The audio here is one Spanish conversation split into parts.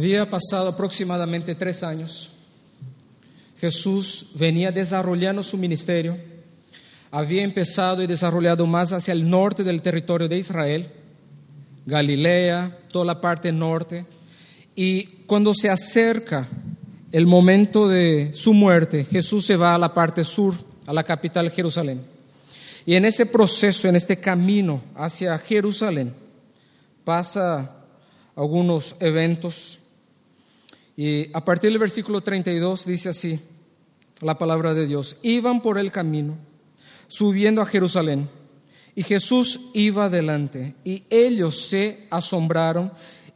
Había pasado aproximadamente tres años. Jesús venía desarrollando su ministerio. Había empezado y desarrollado más hacia el norte del territorio de Israel, Galilea, toda la parte norte. Y cuando se acerca el momento de su muerte, Jesús se va a la parte sur, a la capital Jerusalén. Y en ese proceso, en este camino hacia Jerusalén, pasa algunos eventos. Y a partir del versículo 32 dice así la palabra de Dios. Iban por el camino, subiendo a Jerusalén, y Jesús iba adelante, y ellos se asombraron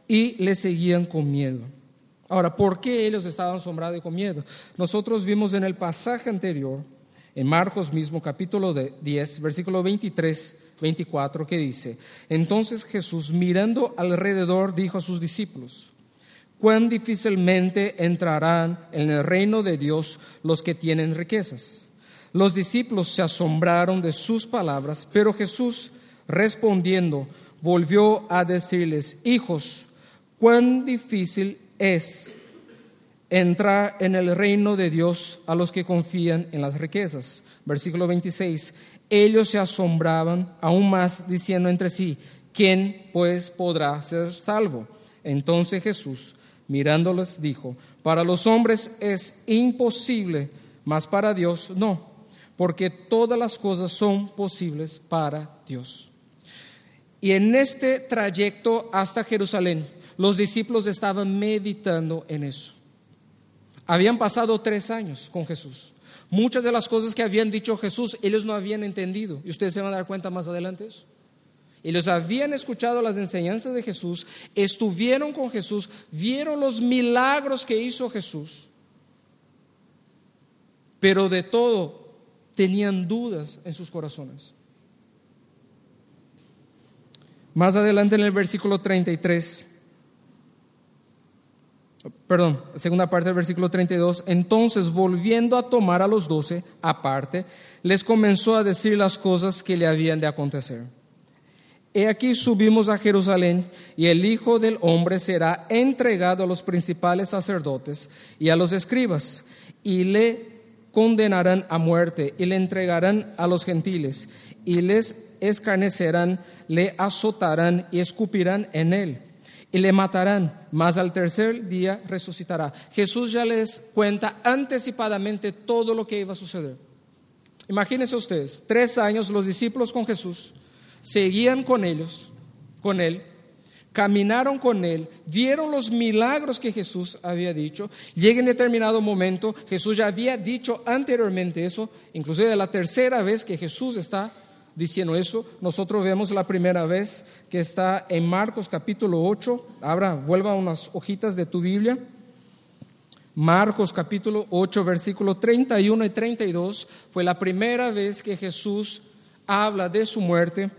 y le seguían con miedo. Ahora, ¿por qué ellos estaban asombrados y con miedo? Nosotros vimos en el pasaje anterior, en Marcos mismo, capítulo 10, versículo 23, 24, que dice, entonces Jesús mirando alrededor dijo a sus discípulos, cuán difícilmente entrarán en el reino de Dios los que tienen riquezas. Los discípulos se asombraron de sus palabras, pero Jesús respondiendo volvió a decirles, hijos, cuán difícil es entrar en el reino de Dios a los que confían en las riquezas. Versículo 26. Ellos se asombraban aún más diciendo entre sí, ¿quién pues podrá ser salvo? Entonces Jesús, mirándoles, dijo, para los hombres es imposible, mas para Dios no, porque todas las cosas son posibles para Dios. Y en este trayecto hasta Jerusalén, los discípulos estaban meditando en eso. Habían pasado tres años con Jesús. Muchas de las cosas que habían dicho Jesús, ellos no habían entendido. Y ustedes se van a dar cuenta más adelante de eso. Ellos habían escuchado las enseñanzas de Jesús, estuvieron con Jesús, vieron los milagros que hizo Jesús. Pero de todo tenían dudas en sus corazones. Más adelante en el versículo 33 perdón, segunda parte del versículo 32, entonces volviendo a tomar a los doce aparte, les comenzó a decir las cosas que le habían de acontecer. He aquí subimos a Jerusalén y el Hijo del Hombre será entregado a los principales sacerdotes y a los escribas y le condenarán a muerte y le entregarán a los gentiles y les escarnecerán, le azotarán y escupirán en él y le matarán, mas al tercer día resucitará. Jesús ya les cuenta anticipadamente todo lo que iba a suceder. Imagínense ustedes, tres años los discípulos con Jesús, seguían con ellos, con él, caminaron con él, vieron los milagros que Jesús había dicho. Llega en determinado momento, Jesús ya había dicho anteriormente eso, inclusive la tercera vez que Jesús está diciendo eso. Nosotros vemos la primera vez que está en Marcos capítulo 8. Abra, vuelva unas hojitas de tu Biblia. Marcos capítulo 8, versículo 31 y 32 fue la primera vez que Jesús habla de su muerte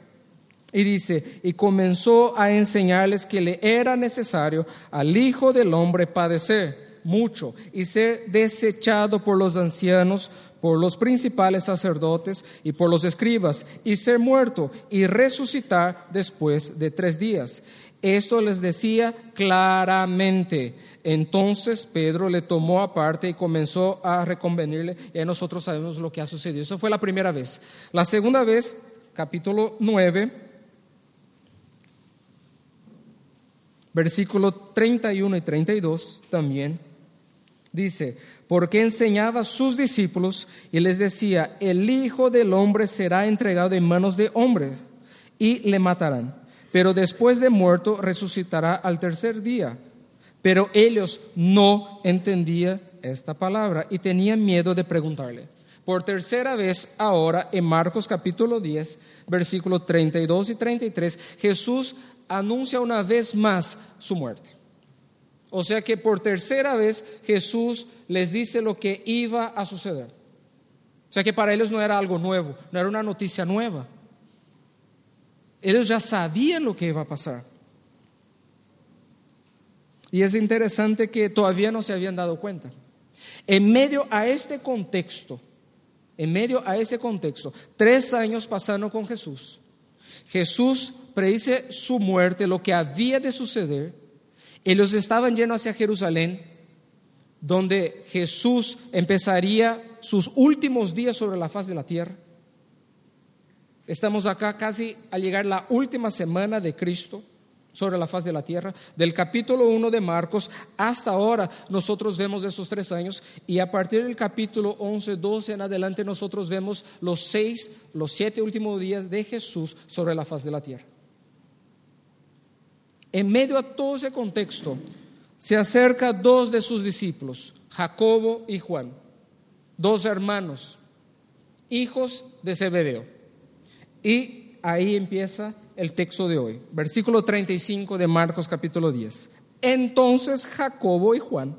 y dice, y comenzó a enseñarles que le era necesario al Hijo del Hombre padecer mucho y ser desechado por los ancianos, por los principales sacerdotes y por los escribas, y ser muerto y resucitar después de tres días. Esto les decía claramente. Entonces Pedro le tomó aparte y comenzó a reconvenirle, y nosotros sabemos lo que ha sucedido. Eso fue la primera vez. La segunda vez, capítulo 9, versículo 31 y 32 también, dice, porque enseñaba a sus discípulos y les decía, el Hijo del Hombre será entregado en manos de hombres y le matarán, pero después de muerto resucitará al tercer día. Pero ellos no entendían esta palabra y tenían miedo de preguntarle. Por tercera vez ahora en Marcos capítulo 10, versículos 32 y 33, Jesús anuncia una vez más su muerte. O sea que por tercera vez Jesús les dice lo que iba a suceder. O sea que para ellos no era algo nuevo, no era una noticia nueva. Ellos ya sabían lo que iba a pasar. Y es interesante que todavía no se habían dado cuenta. En medio a este contexto, en medio a ese contexto, tres años pasando con Jesús, Jesús predice su muerte, lo que había de suceder, Ellos estaban yendo hacia Jerusalén, donde Jesús empezaría sus últimos días sobre la faz de la tierra. Estamos acá casi a llegar la última semana de Cristo sobre la faz de la tierra. Del capítulo 1 de Marcos hasta ahora nosotros vemos esos tres años y a partir del capítulo 11, 12 en adelante nosotros vemos los seis, los siete últimos días de Jesús sobre la faz de la tierra. En medio a todo ese contexto se acerca dos de sus discípulos, Jacobo y Juan, dos hermanos, hijos de Zebedeo. Y ahí empieza el texto de hoy, versículo 35 de Marcos capítulo 10. Entonces Jacobo y Juan,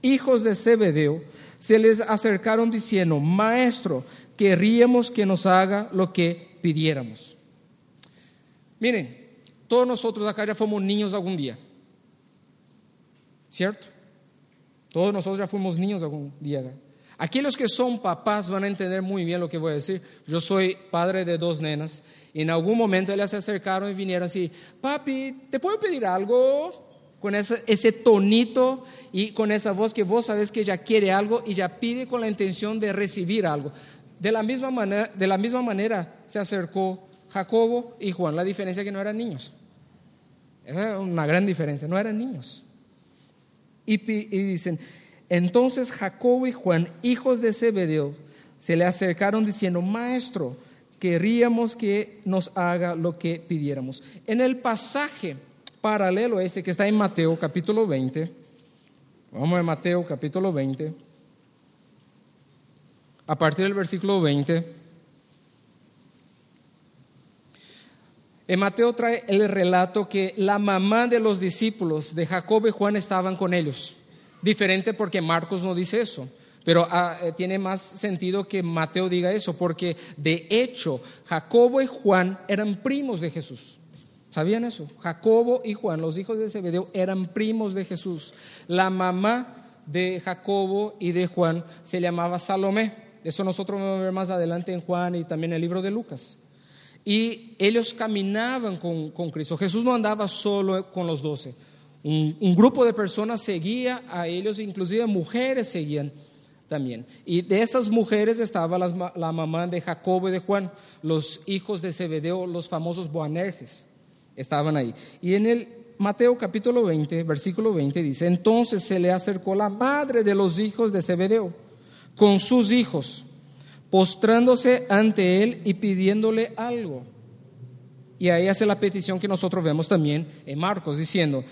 hijos de Zebedeo, se les acercaron diciendo, Maestro, querríamos que nos haga lo que pidiéramos. Miren, todos nosotros acá ya fuimos niños algún día, ¿cierto? Todos nosotros ya fuimos niños algún día. Aquí los que son papás van a entender muy bien lo que voy a decir. Yo soy padre de dos nenas en algún momento ellas se acercaron y vinieron así, papi, ¿te puedo pedir algo? Con ese, ese tonito y con esa voz que vos sabes que ella quiere algo y ya pide con la intención de recibir algo. De la misma manera, de la misma manera se acercó Jacobo y Juan. La diferencia es que no eran niños. Esa es una gran diferencia, no eran niños. Y, y dicen, entonces Jacobo y Juan, hijos de Zebedeo, se le acercaron diciendo, maestro, queríamos que nos haga lo que pidiéramos. En el pasaje paralelo a ese que está en Mateo capítulo 20, vamos a Mateo capítulo 20, a partir del versículo 20, en Mateo trae el relato que la mamá de los discípulos de Jacob y Juan estaban con ellos. Diferente porque Marcos no dice eso. Pero ah, eh, tiene más sentido que Mateo diga eso, porque de hecho Jacobo y Juan eran primos de Jesús. ¿Sabían eso? Jacobo y Juan, los hijos de Zebedeo, eran primos de Jesús. La mamá de Jacobo y de Juan se llamaba Salomé. Eso nosotros vamos a ver más adelante en Juan y también en el libro de Lucas. Y ellos caminaban con, Cristo. Jesús no andaba solo con los doce. Un, grupo de personas seguía a ellos, inclusive mujeres seguían también. Y de estas mujeres estaba la, mamá de Jacobo y de Juan, los hijos de Zebedeo, los famosos Boanerges, estaban ahí. Y en el Mateo capítulo 20, versículo 20 dice, entonces se le acercó la madre de los hijos de Zebedeo con sus hijos, postrándose ante él y pidiéndole algo. Y ahí hace la petición que nosotros vemos también en Marcos, diciendo,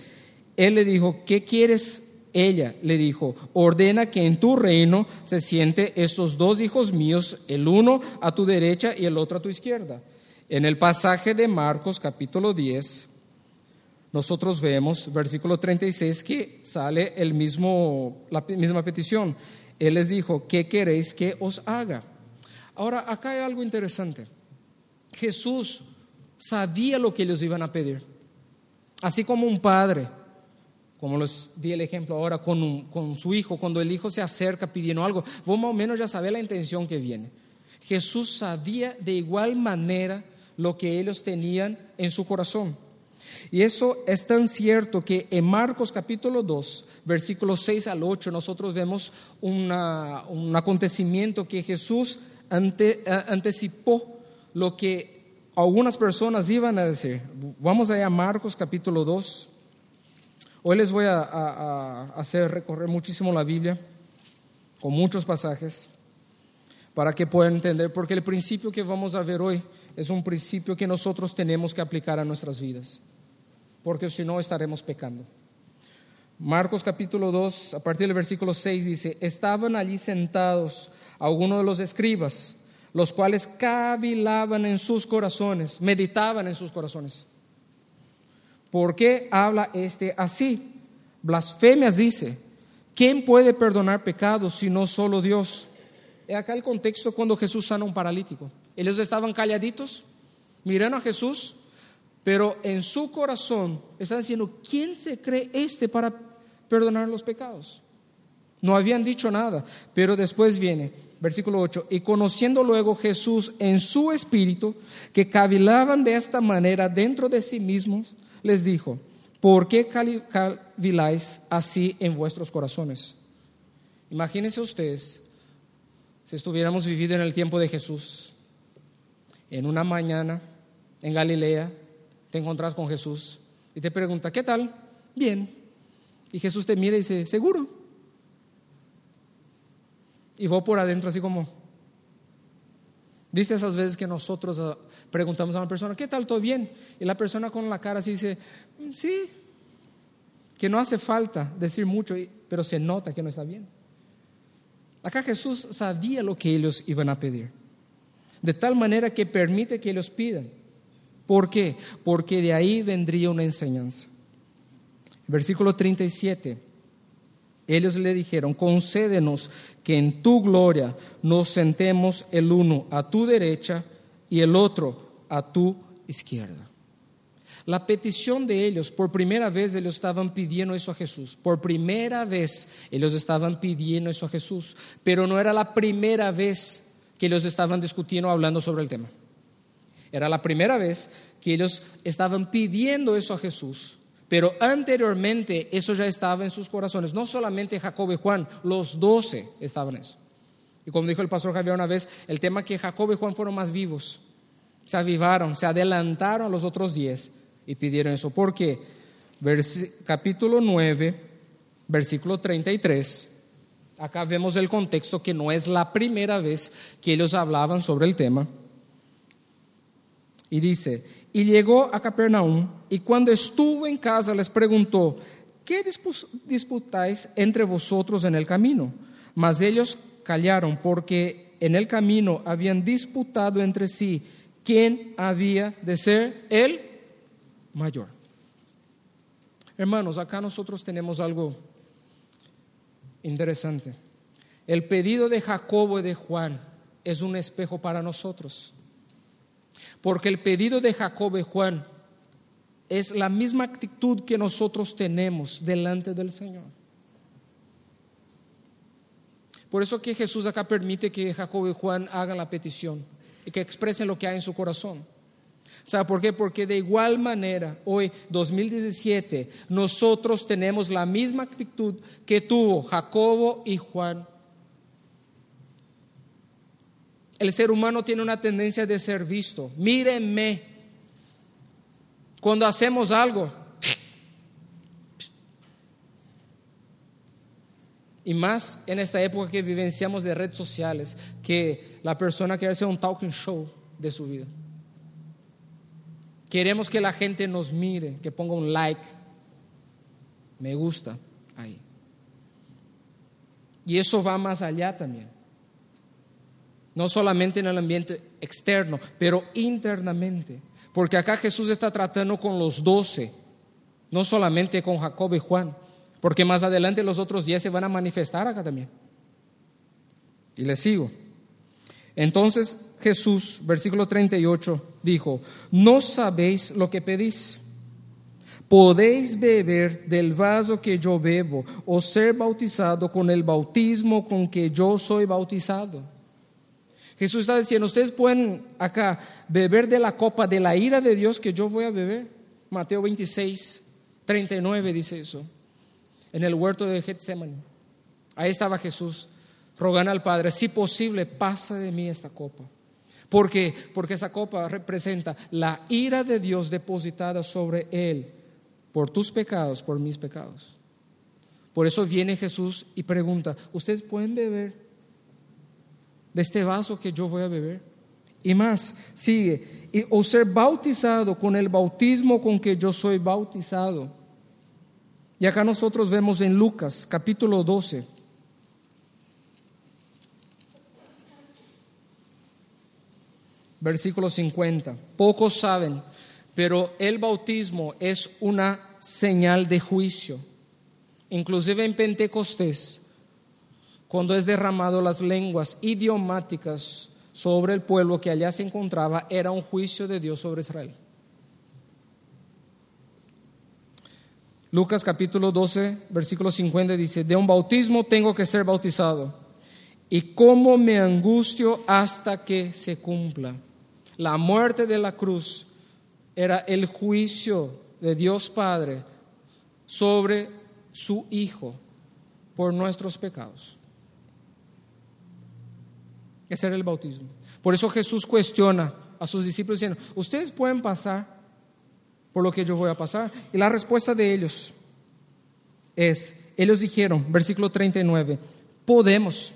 él le dijo, ¿qué quieres ella le dijo, ordena que en tu reino se siente estos dos hijos míos, el uno a tu derecha y el otro a tu izquierda. En el pasaje de Marcos capítulo 10, nosotros vemos, versículo 36, que sale el mismo, la misma petición. Él les dijo, ¿qué queréis que os haga? Ahora, acá hay algo interesante. Jesús sabía lo que ellos iban a pedir. Así como un padre como les di el ejemplo ahora con, con su hijo, cuando el hijo se acerca pidiendo algo, vos más o menos ya sabés la intención que viene. Jesús sabía de igual manera lo que ellos tenían en su corazón. Y eso es tan cierto que en Marcos capítulo 2, versículos 6 al 8, nosotros vemos un acontecimiento que Jesús ante, anticipó lo que algunas personas iban a decir. Vamos allá a Marcos capítulo 2, Hoy les voy a, hacer recorrer muchísimo la Biblia con muchos pasajes para que puedan entender, porque el principio que vamos a ver hoy es un principio que nosotros tenemos que aplicar a nuestras vidas, porque si no estaremos pecando. Marcos capítulo 2, a partir del versículo 6 dice, estaban allí sentados algunos de los escribas, los cuales cavilaban en sus corazones, meditaban en sus corazones. ¿Por qué habla este así? Blasfemias dice. ¿Quién puede perdonar pecados si no solo Dios? Es acá el contexto cuando Jesús sana a un paralítico. Ellos estaban calladitos, mirando a Jesús, pero en su corazón están diciendo, ¿quién se cree este para perdonar los pecados? No habían dicho nada, pero después viene, versículo 8, y conociendo luego Jesús en su espíritu, que cavilaban de esta manera dentro de sí mismos, les dijo, ¿por qué caviláis así en vuestros corazones? Imagínense ustedes si estuviéramos vivido en el tiempo de Jesús, en una mañana en Galilea, te encontrás con Jesús y te pregunta, ¿qué tal? Bien. Y Jesús te mira y dice, ¿seguro? Y vos por adentro así como, ¿viste esas veces que nosotros ah, preguntamos a una persona, ¿qué tal? ¿Todo bien? Y la persona con la cara así dice, mm, sí, que no hace falta decir mucho, pero se nota que no está bien. Acá Jesús sabía lo que ellos iban a pedir, de tal manera que permite que ellos pidan. ¿Por qué? Porque de ahí vendría una enseñanza. Versículo 37. Ellos le dijeron, concédenos que en tu gloria nos sentemos el uno a tu derecha y el otro a tu izquierda. La petición de ellos, por primera vez ellos estaban pidiendo eso a Jesús. Por primera vez ellos estaban pidiendo eso a Jesús. Pero no era la primera vez que ellos estaban discutiendo, hablando sobre el tema. Era la primera vez que ellos estaban pidiendo eso a Jesús. Pero anteriormente eso ya estaba en sus corazones. No solamente Jacob y Juan, los doce estaban en eso. Y como dijo el pastor Javier una vez, el tema que Jacob y Juan fueron más vivos. Se avivaron, se adelantaron a los otros diez y pidieron eso. ¿Por qué? capítulo 9, versículo 33. Acá vemos el contexto que no es la primera vez que ellos hablaban sobre el tema. Y dice, y llegó a Capernaum, y cuando estuvo en casa les preguntó, ¿qué disputáis entre vosotros en el camino? Mas ellos callaron porque en el camino habían disputado entre sí quién había de ser el mayor. Hermanos, acá nosotros tenemos algo interesante. El pedido de Jacobo y de Juan es un espejo para nosotros. Porque el pedido de Jacob y Juan es la misma actitud que nosotros tenemos delante del Señor. Por eso que Jesús acá permite que Jacob y Juan hagan la petición y que expresen lo que hay en su corazón. ¿Sabe por qué? Porque de igual manera, hoy, 2017, nosotros tenemos la misma actitud que tuvo Jacobo y Juan el ser humano tiene una tendencia de ser visto. Mírenme. Cuando hacemos algo. Y más en esta época que vivenciamos de redes sociales, que la persona quiere hacer un talking show de su vida. Queremos que la gente nos mire, que ponga un like, me gusta ahí. Y eso va más allá también no solamente en el ambiente externo, pero internamente. Porque acá Jesús está tratando con los doce, no solamente con Jacob y Juan, porque más adelante los otros diez se van a manifestar acá también. Y les sigo. Entonces Jesús, versículo 38, dijo, no sabéis lo que pedís. Podéis beber del vaso que yo bebo o ser bautizado con el bautismo con que yo soy bautizado. Jesús está diciendo, ustedes pueden acá beber de la copa de la ira de Dios que yo voy a beber. Mateo 26, 39 dice eso. En el huerto de Getsemaní. Ahí estaba Jesús rogando al Padre, si posible, pasa de mí esta copa. ¿Por qué? Porque esa copa representa la ira de Dios depositada sobre Él por tus pecados, por mis pecados. Por eso viene Jesús y pregunta, ¿ustedes pueden beber de este vaso que yo voy a beber. Y más, sigue, y, o ser bautizado con el bautismo con que yo soy bautizado. Y acá nosotros vemos en Lucas capítulo 12. Versículo 50. Pocos saben, pero el bautismo es una señal de juicio. Inclusive en Pentecostés, cuando es derramado las lenguas idiomáticas sobre el pueblo que allá se encontraba, era un juicio de Dios sobre Israel. Lucas capítulo 12, versículo 50 dice, de un bautismo tengo que ser bautizado, y cómo me angustio hasta que se cumpla. La muerte de la cruz era el juicio de Dios Padre sobre su Hijo por nuestros pecados. Ese era el bautismo. Por eso Jesús cuestiona a sus discípulos diciendo, ustedes pueden pasar por lo que yo voy a pasar. Y la respuesta de ellos es, ellos dijeron, versículo 39, podemos.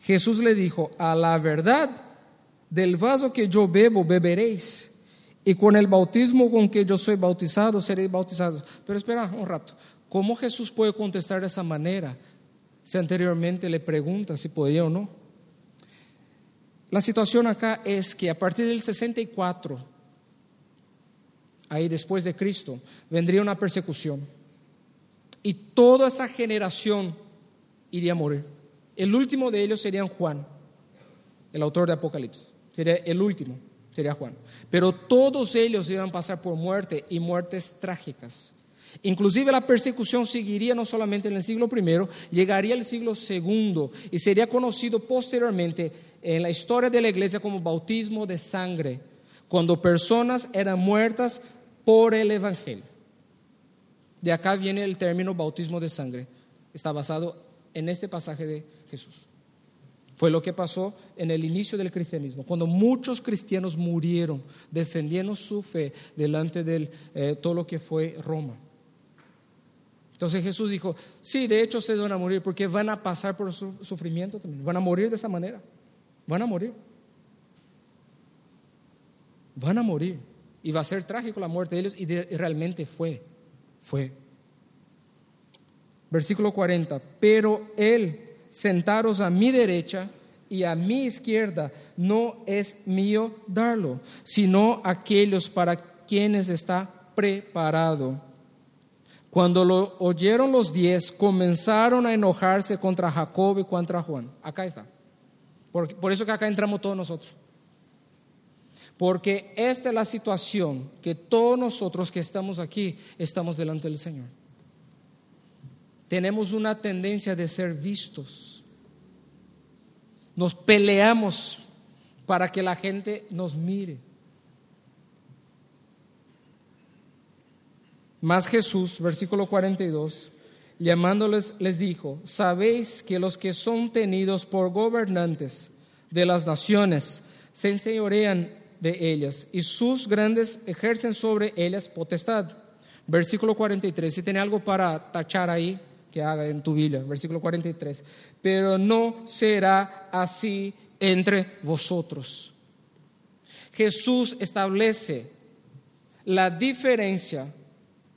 Jesús le dijo, a la verdad, del vaso que yo bebo, beberéis. Y con el bautismo con que yo soy bautizado, seréis bautizados. Pero espera un rato, ¿cómo Jesús puede contestar de esa manera si anteriormente le pregunta si podía o no? La situación acá es que a partir del 64, ahí después de Cristo, vendría una persecución. Y toda esa generación iría a morir. El último de ellos sería Juan, el autor de Apocalipsis. Sería el último, sería Juan. Pero todos ellos iban a pasar por muerte y muertes trágicas. Inclusive la persecución seguiría no solamente en el siglo I, llegaría al siglo II y sería conocido posteriormente en la historia de la iglesia como bautismo de sangre, cuando personas eran muertas por el Evangelio. De acá viene el término bautismo de sangre. Está basado en este pasaje de Jesús. Fue lo que pasó en el inicio del cristianismo, cuando muchos cristianos murieron defendiendo su fe delante de eh, todo lo que fue Roma. Entonces Jesús dijo, sí, de hecho ustedes van a morir porque van a pasar por su sufrimiento también, van a morir de esa manera, van a morir. Van a morir. Y va a ser trágico la muerte de ellos y, y realmente fue, fue. Versículo 40, pero Él, sentaros a mi derecha y a mi izquierda, no es mío darlo, sino aquellos para quienes está preparado. Cuando lo oyeron los diez, comenzaron a enojarse contra Jacob y contra Juan. Acá está. Por, por, eso que acá entramos todos nosotros. Porque esta es la situación que todos nosotros que estamos aquí estamos delante del Señor. Tenemos una tendencia de ser vistos. Nos peleamos para que la gente nos mire. Mas Jesús, versículo 42, llamándoles, les dijo, sabéis que los que son tenidos por gobernantes de las naciones se enseñorean de ellas y sus grandes ejercen sobre ellas potestad. Versículo 43, si tiene algo para tachar ahí, que haga en tu Biblia, versículo 43. Pero no será así entre vosotros. Jesús establece la diferencia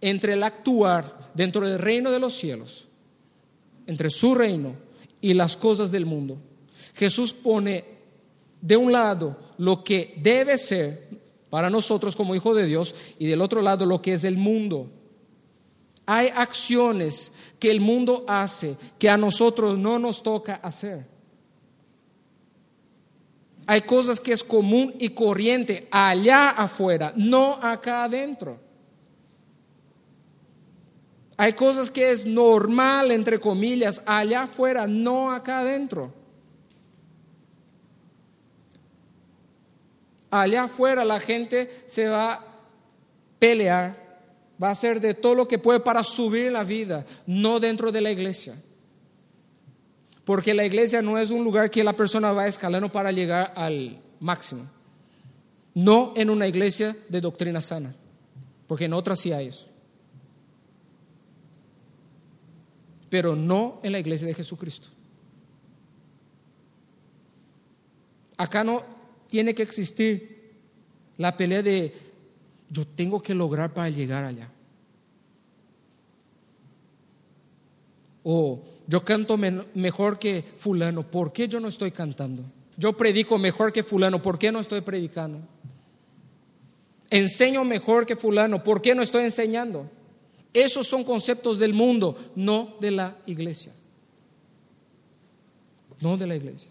entre el actuar dentro del reino de los cielos, entre su reino y las cosas del mundo. Jesús pone de un lado lo que debe ser para nosotros como hijo de Dios y del otro lado lo que es el mundo. Hay acciones que el mundo hace que a nosotros no nos toca hacer. Hay cosas que es común y corriente allá afuera, no acá adentro. Hay cosas que es normal, entre comillas, allá afuera, no acá adentro. Allá afuera la gente se va a pelear, va a hacer de todo lo que puede para subir la vida, no dentro de la iglesia. Porque la iglesia no es un lugar que la persona va escalando para llegar al máximo. No en una iglesia de doctrina sana, porque en otras sí hay eso. Pero no en la iglesia de Jesucristo. Acá no tiene que existir la pelea de yo tengo que lograr para llegar allá. O yo canto mejor que fulano, ¿por qué yo no estoy cantando? Yo predico mejor que fulano, ¿por qué no estoy predicando? Enseño mejor que fulano, ¿por qué no estoy enseñando? Esos son conceptos del mundo, no de la iglesia. No de la iglesia.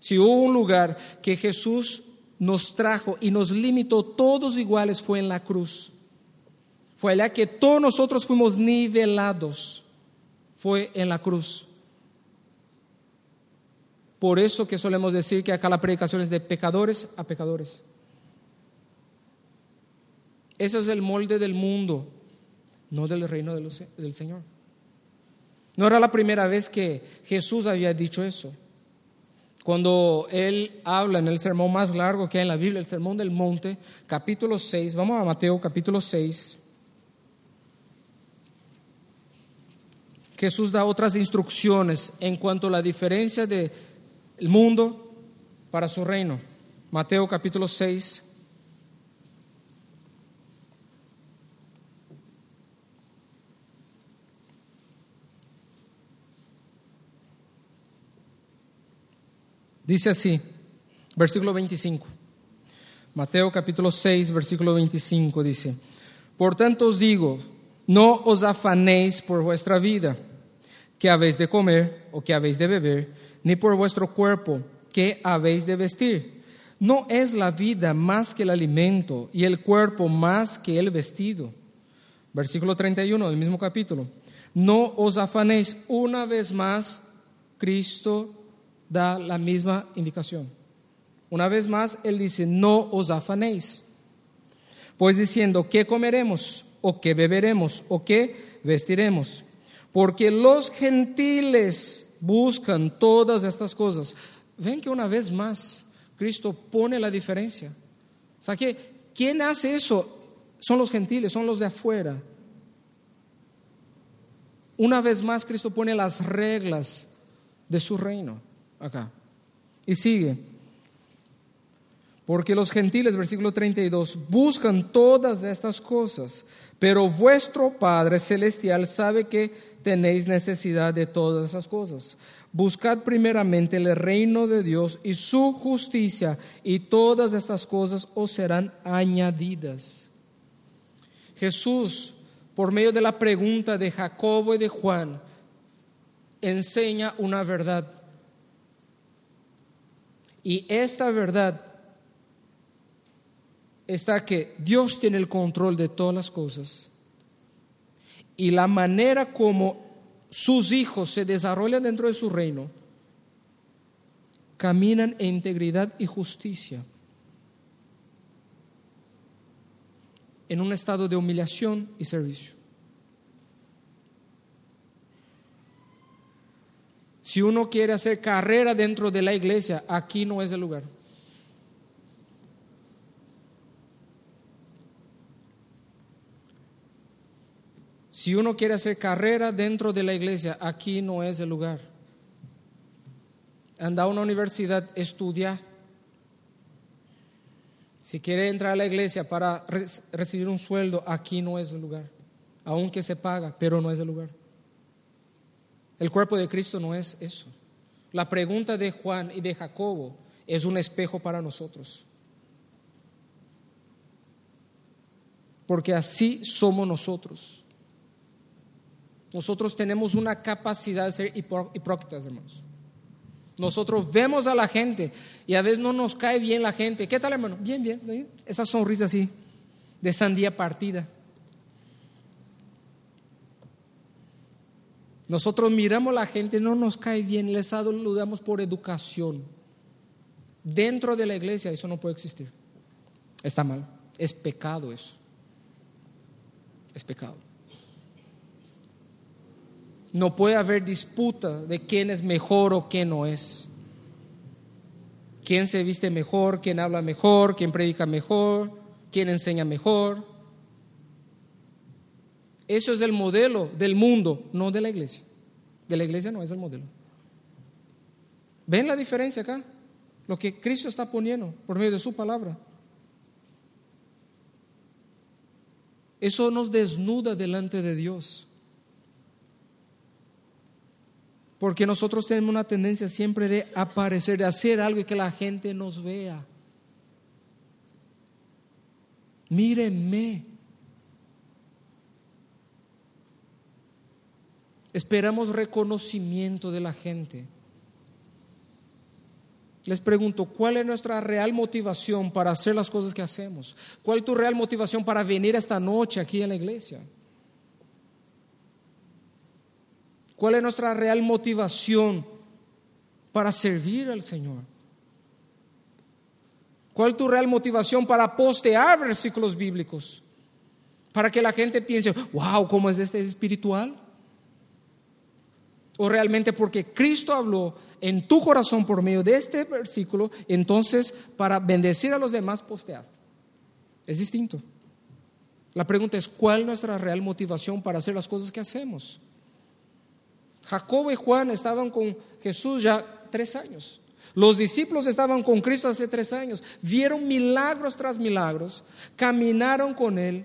Si hubo un lugar que Jesús nos trajo y nos limitó todos iguales fue en la cruz. Fue allá que todos nosotros fuimos nivelados. Fue en la cruz. Por eso que solemos decir que acá la predicación es de pecadores a pecadores. Ese es el molde del mundo. No del reino del Señor. No era la primera vez que Jesús había dicho eso. Cuando él habla en el sermón más largo que hay en la Biblia, el sermón del monte, capítulo 6, vamos a Mateo capítulo 6. Jesús da otras instrucciones en cuanto a la diferencia del mundo para su reino. Mateo capítulo 6. Dice así, versículo 25. Mateo capítulo 6, versículo 25 dice, Por tanto os digo, no os afanéis por vuestra vida, que habéis de comer o que habéis de beber, ni por vuestro cuerpo, que habéis de vestir. ¿No es la vida más que el alimento y el cuerpo más que el vestido? Versículo 31 del mismo capítulo. No os afanéis una vez más, Cristo da la misma indicación. Una vez más, Él dice, no os afanéis. Pues diciendo, ¿qué comeremos? ¿O qué beberemos? ¿O qué vestiremos? Porque los gentiles buscan todas estas cosas. Ven que una vez más Cristo pone la diferencia. O que, ¿quién hace eso? Son los gentiles, son los de afuera. Una vez más Cristo pone las reglas de su reino acá. Y sigue. Porque los gentiles, versículo 32, buscan todas estas cosas, pero vuestro Padre Celestial sabe que tenéis necesidad de todas esas cosas. Buscad primeramente el reino de Dios y su justicia, y todas estas cosas os serán añadidas. Jesús, por medio de la pregunta de Jacobo y de Juan, enseña una verdad y esta verdad está que Dios tiene el control de todas las cosas. Y la manera como sus hijos se desarrollan dentro de su reino, caminan en integridad y justicia. En un estado de humillación y servicio. Si uno quiere hacer carrera dentro de la iglesia, aquí no es el lugar. Si uno quiere hacer carrera dentro de la iglesia, aquí no es el lugar. Anda a una universidad, estudia. Si quiere entrar a la iglesia para recibir un sueldo, aquí no es el lugar. Aunque se paga, pero no es el lugar. El cuerpo de Cristo no es eso. La pregunta de Juan y de Jacobo es un espejo para nosotros. Porque así somos nosotros. Nosotros tenemos una capacidad de ser hipócritas, hermanos. Nosotros vemos a la gente y a veces no nos cae bien la gente. ¿Qué tal, hermano? Bien, bien. Esa sonrisa así, de sandía partida. Nosotros miramos a la gente, no nos cae bien, les saludamos por educación. Dentro de la iglesia eso no puede existir. Está mal. Es pecado eso. Es pecado. No puede haber disputa de quién es mejor o quién no es. Quién se viste mejor, quién habla mejor, quién predica mejor, quién enseña mejor. Eso es el modelo del mundo, no de la iglesia. De la iglesia no es el modelo. ¿Ven la diferencia acá? Lo que Cristo está poniendo por medio de su palabra. Eso nos desnuda delante de Dios. Porque nosotros tenemos una tendencia siempre de aparecer, de hacer algo y que la gente nos vea. Mírenme. Esperamos reconocimiento de la gente. Les pregunto, ¿cuál es nuestra real motivación para hacer las cosas que hacemos? ¿Cuál es tu real motivación para venir esta noche aquí en la iglesia? ¿Cuál es nuestra real motivación para servir al Señor? ¿Cuál es tu real motivación para postear versículos bíblicos? Para que la gente piense, wow, ¿cómo es este espiritual? O realmente porque Cristo habló en tu corazón por medio de este versículo, entonces para bendecir a los demás posteaste. Es distinto. La pregunta es, ¿cuál es nuestra real motivación para hacer las cosas que hacemos? Jacobo y Juan estaban con Jesús ya tres años. Los discípulos estaban con Cristo hace tres años. Vieron milagros tras milagros. Caminaron con Él.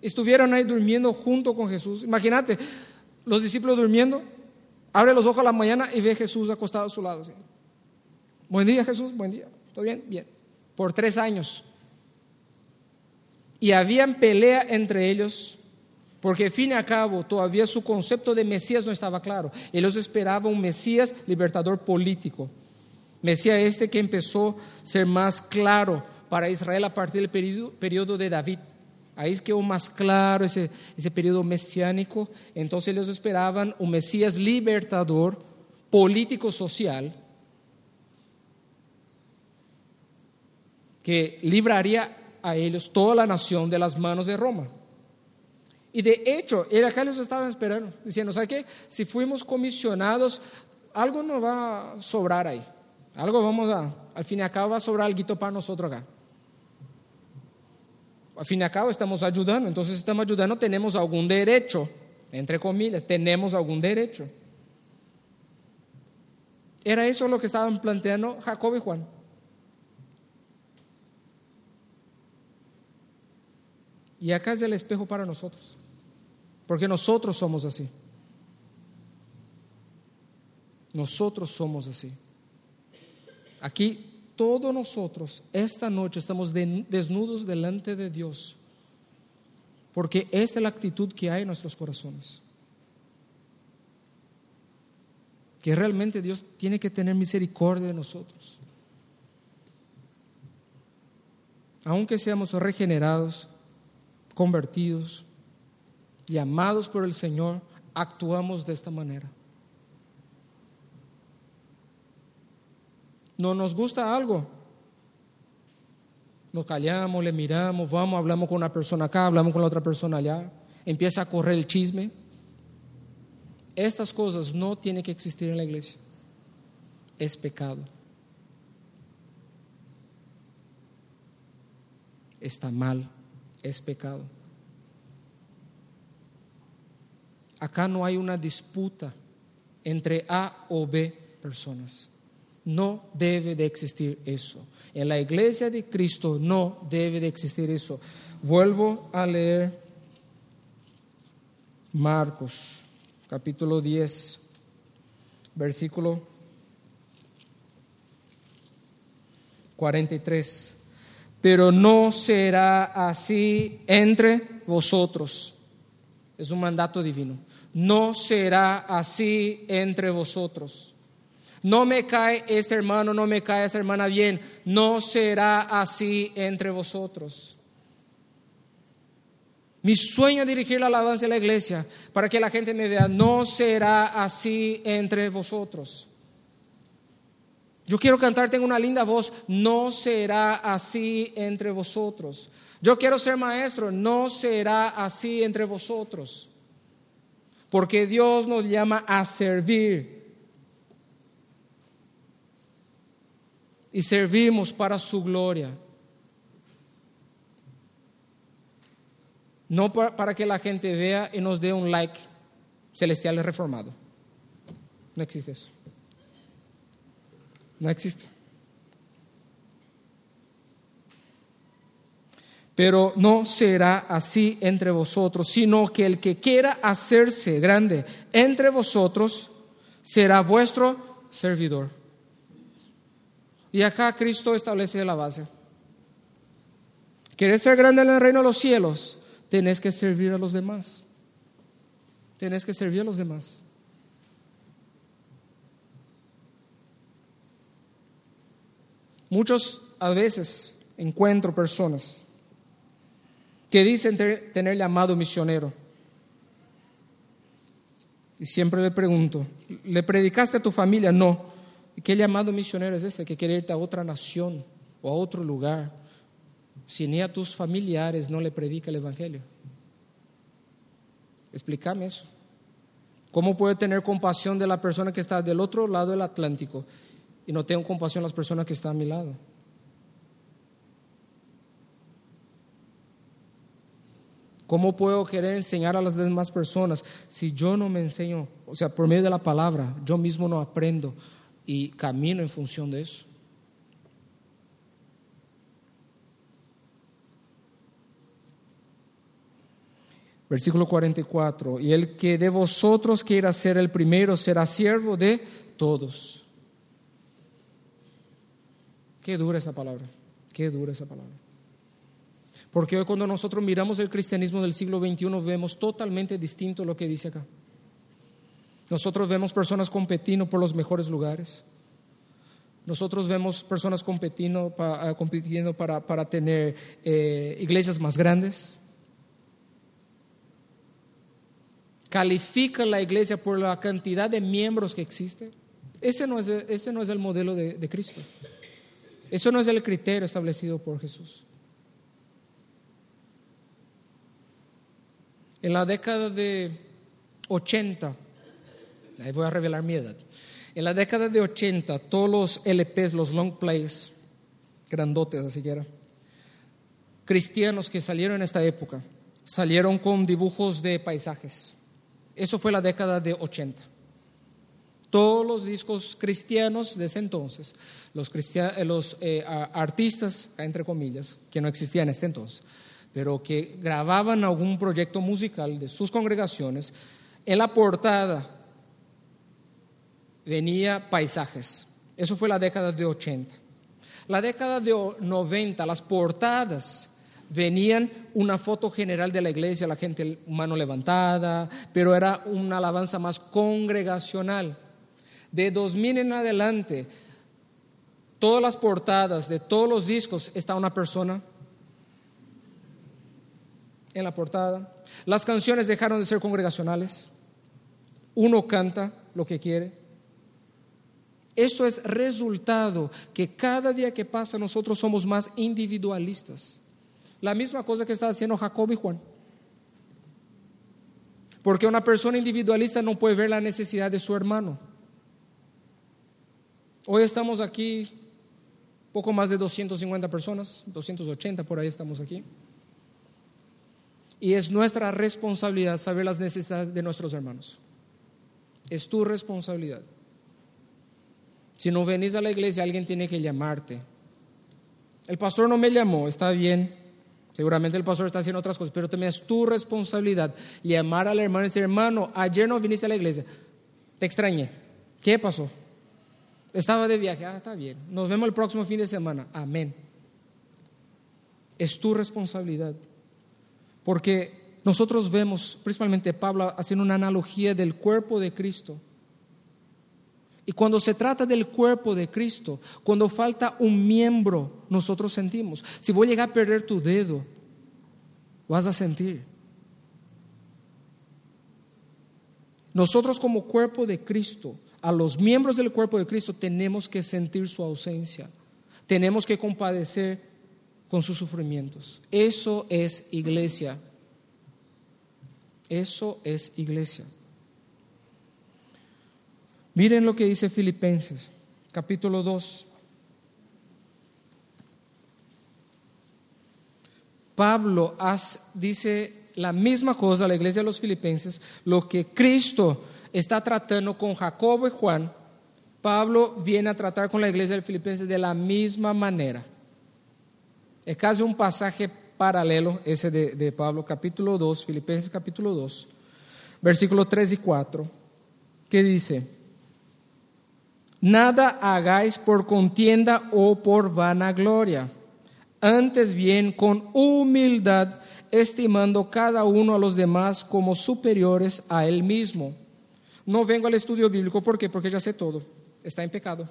Estuvieron ahí durmiendo junto con Jesús. Imagínate, los discípulos durmiendo. Abre los ojos a la mañana y ve a Jesús acostado a su lado. Buen día Jesús, buen día. ¿Todo bien? Bien. Por tres años. Y habían pelea entre ellos porque, fin y cabo, todavía su concepto de Mesías no estaba claro. Ellos esperaban un Mesías libertador político. Mesías este que empezó a ser más claro para Israel a partir del periodo, de David. Ahí es quedó más claro ese, ese periodo mesiánico. Entonces ellos esperaban un Mesías libertador, político-social, que libraría a ellos toda la nación de las manos de Roma. Y de hecho, era que ellos estaban esperando, diciendo, ¿sabe qué? Si fuimos comisionados, algo nos va a sobrar ahí. Algo vamos a, al fin y al cabo va a sobrar algo para nosotros acá. Al fin y al cabo estamos ayudando, entonces estamos ayudando, tenemos algún derecho, entre comillas, tenemos algún derecho. Era eso lo que estaban planteando Jacob y Juan. Y acá es el espejo para nosotros. Porque nosotros somos así. Nosotros somos así. Aquí todos nosotros esta noche estamos desnudos delante de Dios. Porque esta es la actitud que hay en nuestros corazones. Que realmente Dios tiene que tener misericordia de nosotros. Aunque seamos regenerados, convertidos, y amados por el Señor, actuamos de esta manera. No nos gusta algo. Nos callamos, le miramos, vamos, hablamos con una persona acá, hablamos con la otra persona allá. Empieza a correr el chisme. Estas cosas no tienen que existir en la iglesia. Es pecado. Está mal. Es pecado. Acá no hay una disputa entre A o B personas. No debe de existir eso. En la iglesia de Cristo no debe de existir eso. Vuelvo a leer Marcos, capítulo 10, versículo 43. Pero no será así entre vosotros. Es un mandato divino no será así entre vosotros. No me cae este hermano, no me cae esta hermana bien, no será así entre vosotros. Mi sueño es dirigir la alabanza a la iglesia para que la gente me vea, no será así entre vosotros. Yo quiero cantar, tengo una linda voz, no será así entre vosotros. Yo quiero ser maestro, no será así entre vosotros porque Dios nos llama a servir. Y servimos para su gloria. No para que la gente vea y nos dé un like celestial reformado. No existe eso. No existe. Pero no será así entre vosotros, sino que el que quiera hacerse grande entre vosotros será vuestro servidor. Y acá Cristo establece la base. ¿Quieres ser grande en el reino de los cielos? Tenés que servir a los demás. Tenés que servir a los demás. Muchos a veces encuentro personas que dicen tener llamado misionero. Y siempre le pregunto, ¿le predicaste a tu familia? No. ¿Y qué llamado misionero es ese? Que quiere irte a otra nación o a otro lugar. Si ni a tus familiares no le predica el Evangelio. Explícame eso. ¿Cómo puedo tener compasión de la persona que está del otro lado del Atlántico y no tengo compasión de las personas que están a mi lado? ¿Cómo puedo querer enseñar a las demás personas si yo no me enseño? O sea, por medio de la palabra, yo mismo no aprendo y camino en función de eso. Versículo 44, y el que de vosotros quiera ser el primero será siervo de todos. Qué dura esa palabra, qué dura esa palabra. Porque hoy cuando nosotros miramos el cristianismo del siglo XXI vemos totalmente distinto lo que dice acá. Nosotros vemos personas competiendo por los mejores lugares. Nosotros vemos personas competiendo, ah, compitiendo para, para tener eh, iglesias más grandes. Califica la iglesia por la cantidad de miembros que existe. Ese no es, ese no es el modelo de, de Cristo. Eso no es el criterio establecido por Jesús. En la década de 80, ahí voy a revelar mi edad, en la década de 80 todos los LPs, los long plays, grandotes así que era, cristianos que salieron en esta época, salieron con dibujos de paisajes. Eso fue la década de 80. Todos los discos cristianos de ese entonces, los, los eh, artistas, entre comillas, que no existían en este entonces, pero que grababan algún proyecto musical de sus congregaciones, en la portada venía paisajes. Eso fue la década de 80. La década de 90, las portadas venían una foto general de la iglesia, la gente mano levantada, pero era una alabanza más congregacional. De 2000 en adelante, todas las portadas de todos los discos está una persona en la portada. Las canciones dejaron de ser congregacionales. Uno canta lo que quiere. Esto es resultado que cada día que pasa nosotros somos más individualistas. La misma cosa que está haciendo Jacob y Juan. Porque una persona individualista no puede ver la necesidad de su hermano. Hoy estamos aquí, poco más de 250 personas, 280 por ahí estamos aquí. Y es nuestra responsabilidad saber las necesidades de nuestros hermanos. Es tu responsabilidad. Si no venís a la iglesia, alguien tiene que llamarte. El pastor no me llamó, está bien. Seguramente el pastor está haciendo otras cosas, pero también es tu responsabilidad llamar al hermano y decir, hermano, ayer no viniste a la iglesia, te extrañé. ¿Qué pasó? Estaba de viaje, ah, está bien. Nos vemos el próximo fin de semana. Amén. Es tu responsabilidad. Porque nosotros vemos, principalmente Pablo, haciendo una analogía del cuerpo de Cristo. Y cuando se trata del cuerpo de Cristo, cuando falta un miembro, nosotros sentimos. Si voy a llegar a perder tu dedo, vas a sentir. Nosotros como cuerpo de Cristo, a los miembros del cuerpo de Cristo, tenemos que sentir su ausencia. Tenemos que compadecer con sus sufrimientos. Eso es iglesia. Eso es iglesia. Miren lo que dice Filipenses, capítulo 2. Pablo dice la misma cosa a la iglesia de los filipenses, lo que Cristo está tratando con Jacobo y Juan, Pablo viene a tratar con la iglesia de filipenses de la misma manera. Es casi un pasaje paralelo, ese de, Pablo, capítulo 2, Filipenses capítulo 2, versículo 3 y 4, que dice, Nada hagáis por contienda o por vanagloria, antes bien con humildad, estimando cada uno a los demás como superiores a él mismo. No vengo al estudio bíblico, ¿por qué? Porque ya sé todo, está en pecado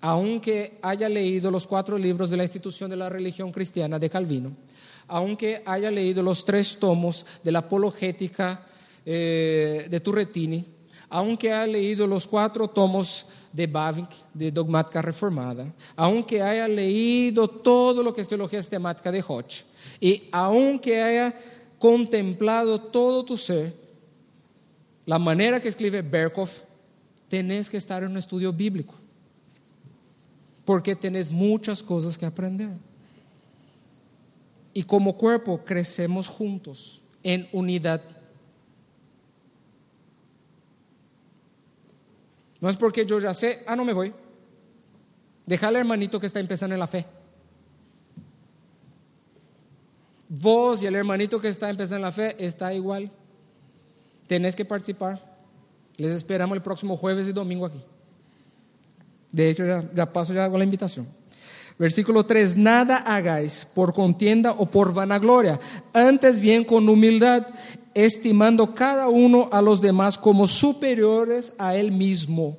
aunque haya leído los cuatro libros de la institución de la religión cristiana de Calvino, aunque haya leído los tres tomos de la apologética eh, de Turretini, aunque haya leído los cuatro tomos de Bavinck, de dogmática reformada, aunque haya leído todo lo que es teología sistemática de Hodge, y aunque haya contemplado todo tu ser, la manera que escribe Berkhoff, tenés que estar en un estudio bíblico, porque tenés muchas cosas que aprender. Y como cuerpo crecemos juntos, en unidad. No es porque yo ya sé, ah, no me voy. Deja al hermanito que está empezando en la fe. Vos y el hermanito que está empezando en la fe está igual. Tenés que participar. Les esperamos el próximo jueves y domingo aquí. De hecho, ya, paso ya con la invitación. Versículo 3, nada hagáis por contienda o por vanagloria, antes bien con humildad, estimando cada uno a los demás como superiores a él mismo.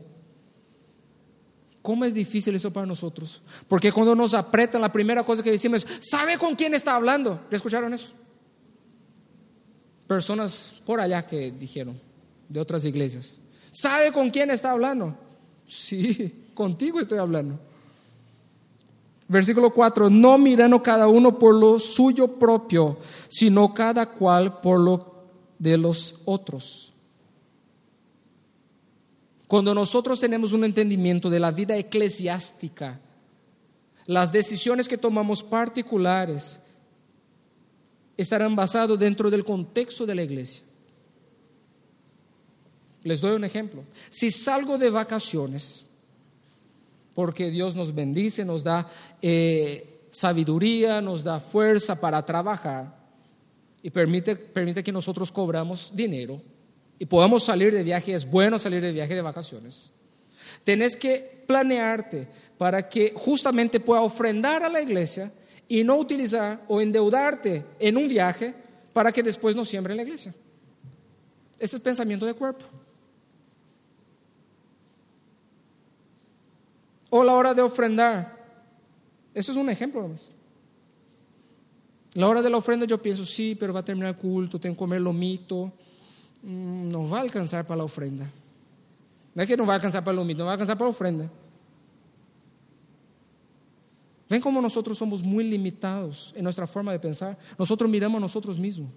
¿Cómo es difícil eso para nosotros? Porque cuando nos apretan, la primera cosa que decimos es, ¿sabe con quién está hablando? ¿Ya escucharon eso? Personas por allá que dijeron, de otras iglesias. ¿Sabe con quién está hablando? Sí, contigo estoy hablando. Versículo 4, no mirando cada uno por lo suyo propio, sino cada cual por lo de los otros. Cuando nosotros tenemos un entendimiento de la vida eclesiástica, las decisiones que tomamos particulares estarán basadas dentro del contexto de la iglesia. Les doy un ejemplo. Si salgo de vacaciones, porque Dios nos bendice, nos da eh, sabiduría, nos da fuerza para trabajar y permite, permite que nosotros cobramos dinero y podamos salir de viaje, es bueno salir de viaje de vacaciones. Tenés que planearte para que justamente pueda ofrendar a la iglesia y no utilizar o endeudarte en un viaje para que después no siembre en la iglesia. Ese es pensamiento de cuerpo. O la hora de ofrendar. Eso es un ejemplo. La hora de la ofrenda yo pienso, sí, pero va a terminar el culto, tengo que comer lomito. Mm, no va a alcanzar para la ofrenda. No que no va a alcanzar para el lomito, no va a alcanzar para la ofrenda. Ven cómo nosotros somos muy limitados en nuestra forma de pensar. Nosotros miramos a nosotros mismos.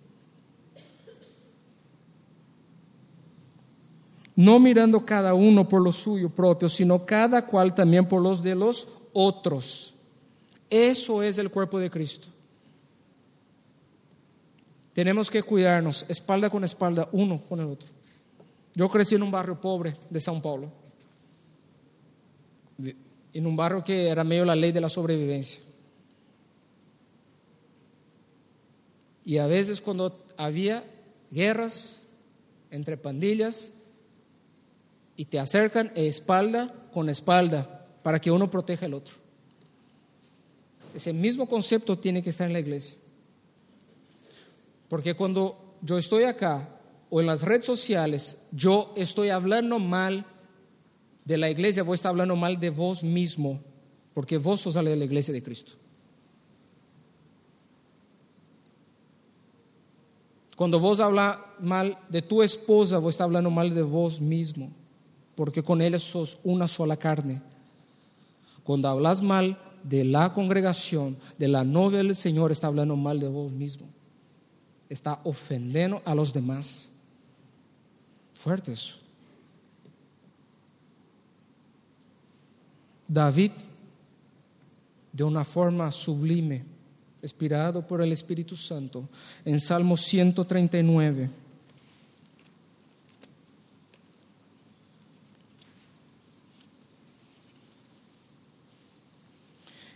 No mirando cada uno por lo suyo propio, sino cada cual también por los de los otros. Eso es el cuerpo de Cristo. Tenemos que cuidarnos espalda con espalda, uno con el otro. Yo crecí en un barrio pobre de São Paulo, en un barrio que era medio la ley de la sobrevivencia. Y a veces cuando había guerras entre pandillas, y te acercan espalda con espalda para que uno proteja al otro. Ese mismo concepto tiene que estar en la iglesia. Porque cuando yo estoy acá o en las redes sociales, yo estoy hablando mal de la iglesia, vos estás hablando mal de vos mismo, porque vos sos de la iglesia de Cristo. Cuando vos hablas mal de tu esposa, vos estás hablando mal de vos mismo porque con Él sos una sola carne. Cuando hablas mal de la congregación, de la novia del Señor, está hablando mal de vos mismo. Está ofendiendo a los demás. Fuerte eso. David, de una forma sublime, inspirado por el Espíritu Santo, en Salmo 139,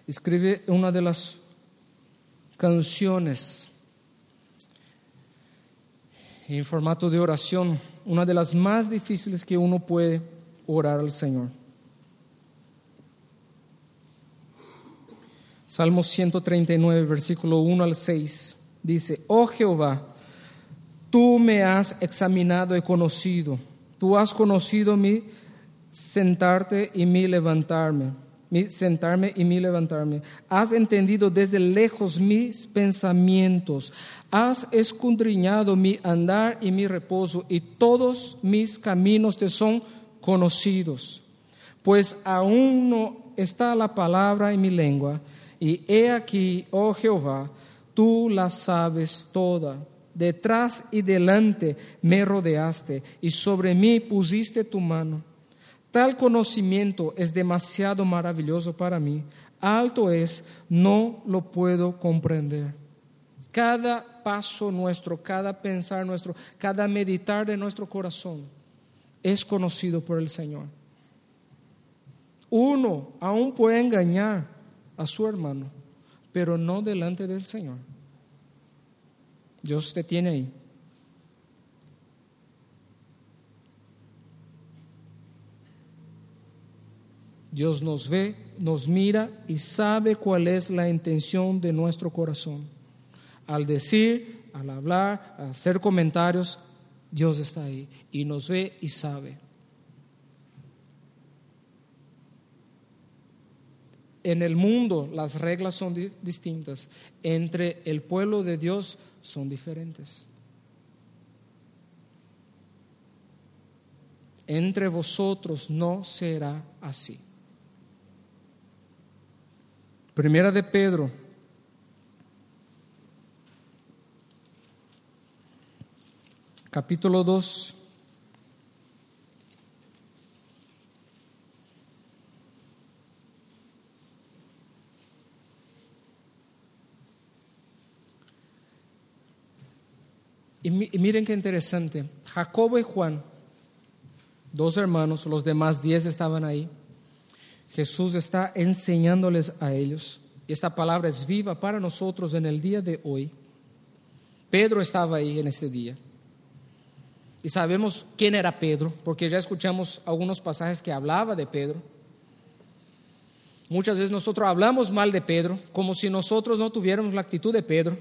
escribe una de las canciones en formato de oración, una de las más difíciles que uno puede orar al Señor. Salmo 139, versículo 1 al 6, dice, oh Jehová, tú me has examinado y conocido, tú has conocido mi sentarte y mi levantarme mi sentarme y mi levantarme. Has entendido desde lejos mis pensamientos. Has escudriñado mi andar y mi reposo, y todos mis caminos te son conocidos. Pues aún no está la palabra en mi lengua, y he aquí, oh Jehová, tú la sabes toda. detrás y delante me rodeaste y sobre mí pusiste tu mano. Tal conocimiento es demasiado maravilloso para mí. Alto es, no lo puedo comprender. Cada paso nuestro, cada pensar nuestro, cada meditar de nuestro corazón es conocido por el Señor. Uno aún puede engañar a su hermano, pero no delante del Señor. Dios te tiene ahí. Dios nos ve, nos mira y sabe cuál es la intención de nuestro corazón. Al decir, al hablar, al hacer comentarios, Dios está ahí y nos ve y sabe. En el mundo las reglas son distintas. Entre el pueblo de Dios son diferentes. Entre vosotros no será así. Primera de Pedro. Capítulo 2. Y, miren qué interesante. Jacobo y Juan, dos hermanos, los demás diez estaban ahí. Jesús está enseñándoles a ellos. Y esta palabra es viva para nosotros en el día de hoy. Pedro estaba ahí en este día. Y sabemos quién era Pedro, porque ya escuchamos algunos pasajes que hablaba de Pedro. Muchas veces nosotros hablamos mal de Pedro, como si nosotros no tuviéramos la actitud de Pedro.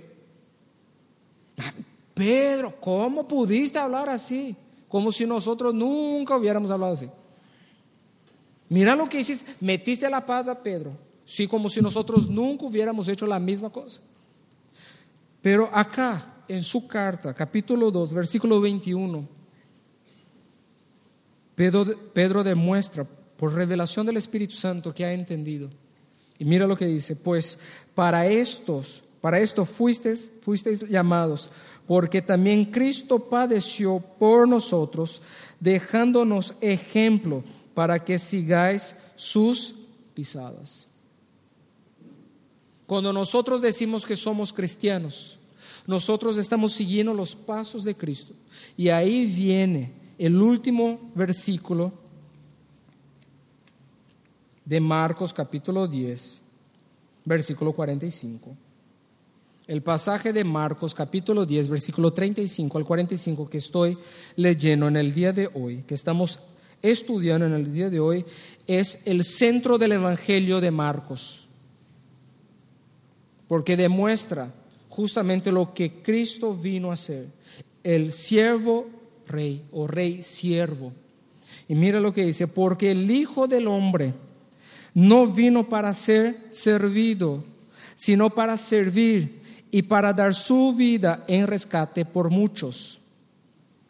Pedro, ¿cómo pudiste hablar así? Como si nosotros nunca hubiéramos hablado así. Mira lo que hiciste, metiste la pata, Pedro. Sí, como si nosotros nunca hubiéramos hecho la misma cosa. Pero acá, en su carta, capítulo 2, versículo 21, Pedro, Pedro demuestra por revelación del Espíritu Santo que ha entendido. Y mira lo que dice, pues para estos, para esto fuisteis, fuisteis llamados, porque también Cristo padeció por nosotros, dejándonos ejemplo para que sigáis sus pisadas. Cuando nosotros decimos que somos cristianos, nosotros estamos siguiendo los pasos de Cristo. Y ahí viene el último versículo de Marcos capítulo 10, versículo 45 el pasaje de Marcos capítulo 10, versículo 35 al 45 que estoy leyendo en el día de hoy, que estamos estudiando en el día de hoy, es el centro del Evangelio de Marcos, porque demuestra justamente lo que Cristo vino a hacer, el siervo rey o rey siervo. Y mira lo que dice, porque el Hijo del Hombre no vino para ser servido, sino para servir y para dar su vida en rescate por muchos.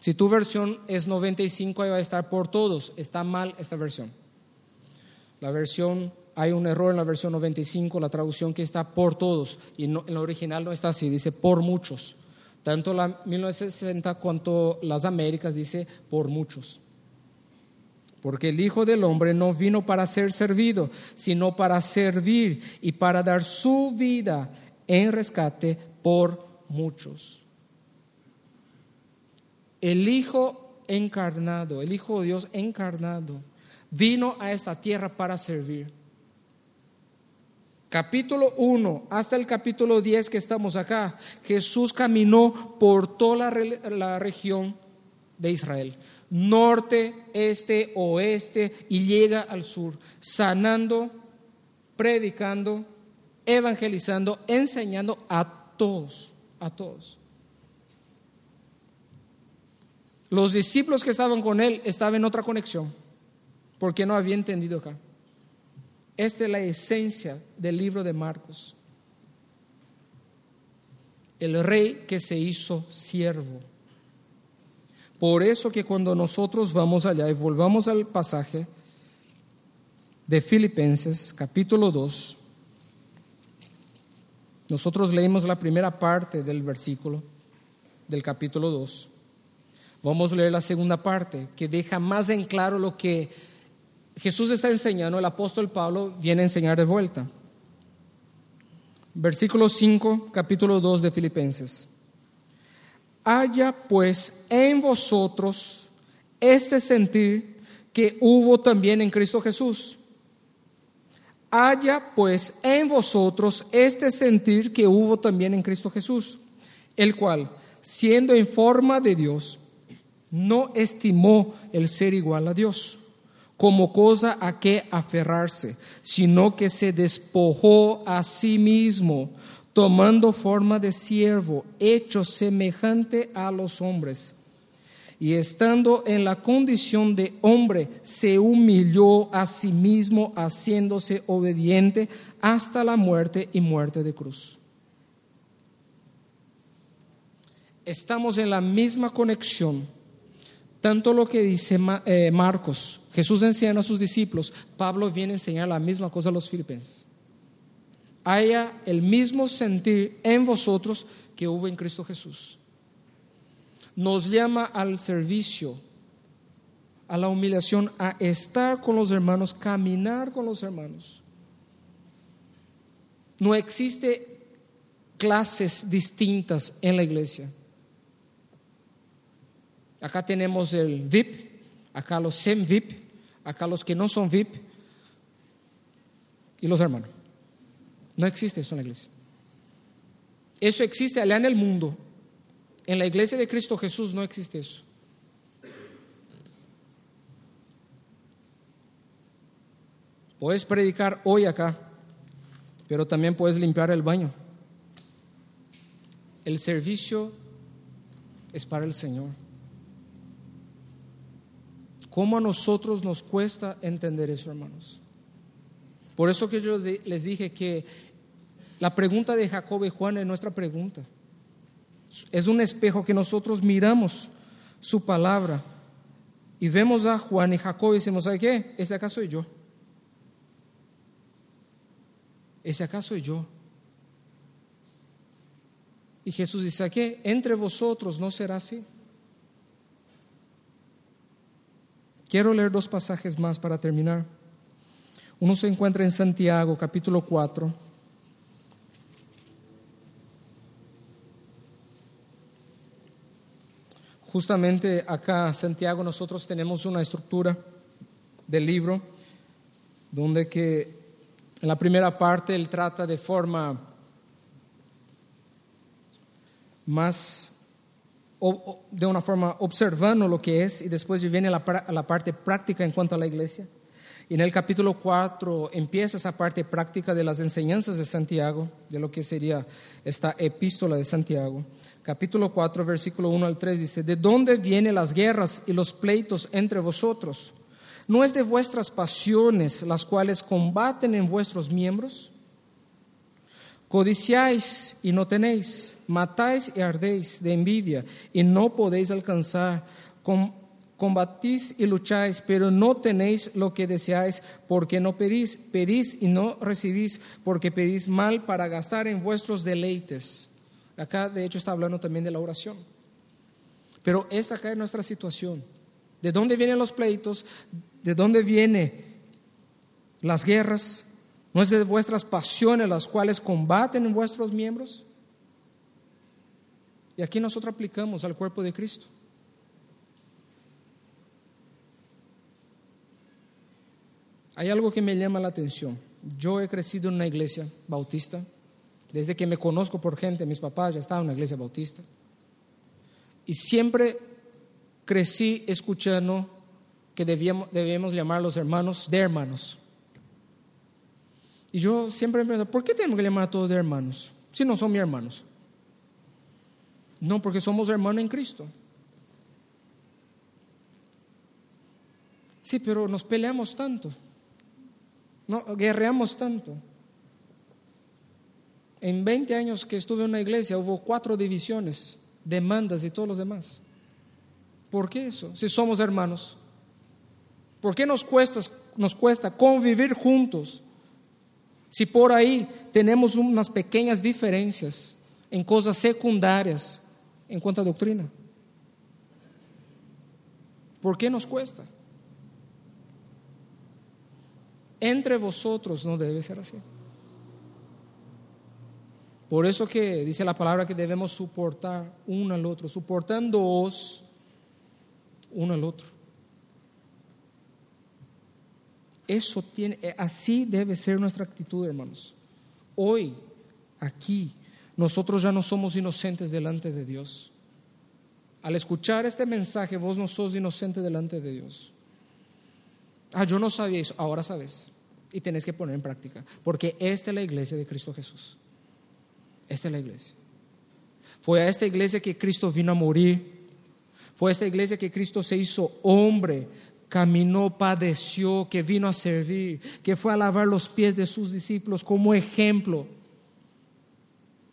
Si tu versión es 95, ahí va a estar por todos. Está mal esta versión. La versión, hay un error en la versión 95, la traducción que está por todos, y en la original no está así, dice por muchos. Tanto la 1960 cuanto las Américas dice por muchos. Porque el Hijo del Hombre no vino para ser servido, sino para servir y para dar su vida en rescate por muchos. El Hijo encarnado, el Hijo de Dios encarnado, vino a esta tierra para servir. Capítulo 1 hasta el capítulo 10 que estamos acá, Jesús caminó por toda la, la región de Israel, norte, este, oeste, y llega al sur, sanando, predicando, evangelizando, enseñando a todos, a todos. Los discípulos que estaban con él estaban en otra conexión, porque no había entendido acá. Esta es la esencia del libro de Marcos. El rey que se hizo siervo. Por eso que cuando nosotros vamos allá y volvamos al pasaje de Filipenses capítulo 2, nosotros leímos la primera parte del versículo. del capítulo 2. Vamos a leer la segunda parte, que deja más en claro lo que Jesús está enseñando, el apóstol Pablo viene a enseñar de vuelta. Versículo 5, capítulo 2 de Filipenses. Haya pues en vosotros este sentir que hubo también en Cristo Jesús. Haya pues en vosotros este sentir que hubo también en Cristo Jesús, el cual, siendo en forma de Dios, no estimó el ser igual a Dios como cosa a que aferrarse, sino que se despojó a sí mismo, tomando forma de siervo, hecho semejante a los hombres. Y estando en la condición de hombre, se humilló a sí mismo, haciéndose obediente hasta la muerte y muerte de cruz. Estamos en la misma conexión tanto lo que dice eh, Marcos, Jesús enseña a sus discípulos, Pablo viene a enseñar la misma cosa a los filipenses. Haya el mismo sentir en vosotros que hubo en Cristo Jesús. Nos llama al servicio, a la humillación, a estar con los hermanos, caminar con los hermanos. No existe clases distintas en la iglesia. Acá tenemos el VIP, acá los sem-VIP, acá los que no son VIP y los hermanos. No existe eso en la iglesia. Eso existe allá en el mundo. En la iglesia de Cristo Jesús no existe eso. Puedes predicar hoy acá, pero también puedes limpiar el baño. El servicio es para el Señor. ¿Cómo a nosotros nos cuesta entender eso, hermanos? Por eso que yo les dije que la pregunta de Jacob y Juan es nuestra pregunta. Es un espejo que nosotros miramos su palabra y vemos a Juan y Jacob y decimos, ¿sabe qué? ¿Ese acaso soy yo? ¿Ese acaso soy yo? Y Jesús dice, ¿qué? Entre vosotros no será así. Quiero leer dos pasajes más para terminar. Uno se encuentra en Santiago, capítulo 4. Justamente acá, Santiago, nosotros tenemos una estructura del libro donde que en la primera parte él trata de forma más de una forma observando lo que es y después viene la, parte práctica en cuanto a la iglesia. Y en el capítulo 4 empieza esa parte práctica de las enseñanzas de Santiago, de lo que sería esta epístola de Santiago. Capítulo 4, versículo 1 al 3 dice, ¿de dónde vienen las guerras y los pleitos entre vosotros? ¿No es de vuestras pasiones las cuales combaten en vuestros miembros? Codiciáis y no tenéis, matáis y ardéis de envidia y no podéis alcanzar. combatís y lucháis, pero no tenéis lo que deseáis porque no pedís. Pedís y no recibís porque pedís mal para gastar en vuestros deleites. Acá de hecho está hablando también de la oración. Pero esta acá es nuestra situación. ¿De dónde vienen los pleitos? ¿De dónde vienen las guerras? ¿No es de vuestras pasiones las cuales combaten en vuestros miembros? Y aquí nosotros aplicamos al cuerpo de Cristo. Hay algo que me llama la atención. Yo he crecido en una iglesia bautista. Desde que me conozco por gente, mis papás ya estaban en una iglesia bautista. Y siempre crecí escuchando que debíamos, llamar a los hermanos de hermanos. Y yo siempre me pregunto, ¿por qué tenemos que llamar a todos de hermanos? Si no son mis hermanos. No, porque somos hermanos en Cristo. Sí, pero nos peleamos tanto. No, guerreamos tanto. En 20 años que estuve en una iglesia hubo cuatro divisiones, demandas y todos los demás. ¿Por qué eso? Si somos hermanos. ¿Por qué nos cuesta, nos cuesta convivir juntos? Si por ahí tenemos unas pequeñas diferencias en cosas secundarias, en cuanto a doctrina. ¿Por qué nos cuesta? Entre vosotros no debe ser así. Por eso que dice la palabra que debemos soportar uno al otro, soportándoos uno al otro. Eso tiene, eh, así debe ser nuestra actitud, hermanos. Hoy, aquí, nosotros ya no somos inocentes delante de Dios. Al escuchar este mensaje, vos no sos inocente delante de Dios. Ah, yo no sabía eso, ahora sabes. Y tenés que poner en práctica. Porque esta es la iglesia de Cristo Jesús. Esta es la iglesia. Fue a esta iglesia que Cristo vino a morir. Fue a esta iglesia que Cristo se hizo hombre, caminó, padeció, que vino a servir, que fue a lavar los pies de sus discípulos como ejemplo.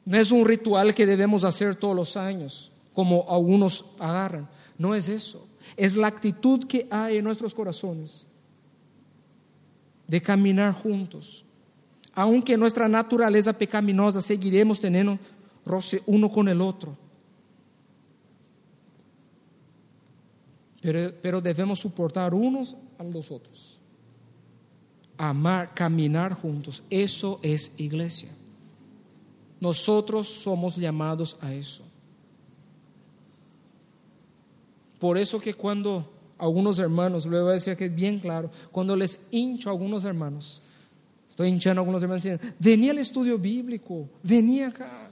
No es un ritual que debemos hacer todos los años, como algunos agarran. No es eso. Es la actitud que hay en nuestros corazones de caminar juntos. Aunque nuestra naturaleza pecaminosa seguiremos teniendo roce uno con el otro. Pero, debemos soportar unos a los otros. Amar, caminar juntos. Eso es iglesia. Nosotros somos llamados a eso. Por eso que cuando algunos hermanos, luego voy a decir que es bien claro, cuando les hincho a algunos hermanos, estoy hinchando a algunos hermanos, diciendo, venía al estudio bíblico, venía acá.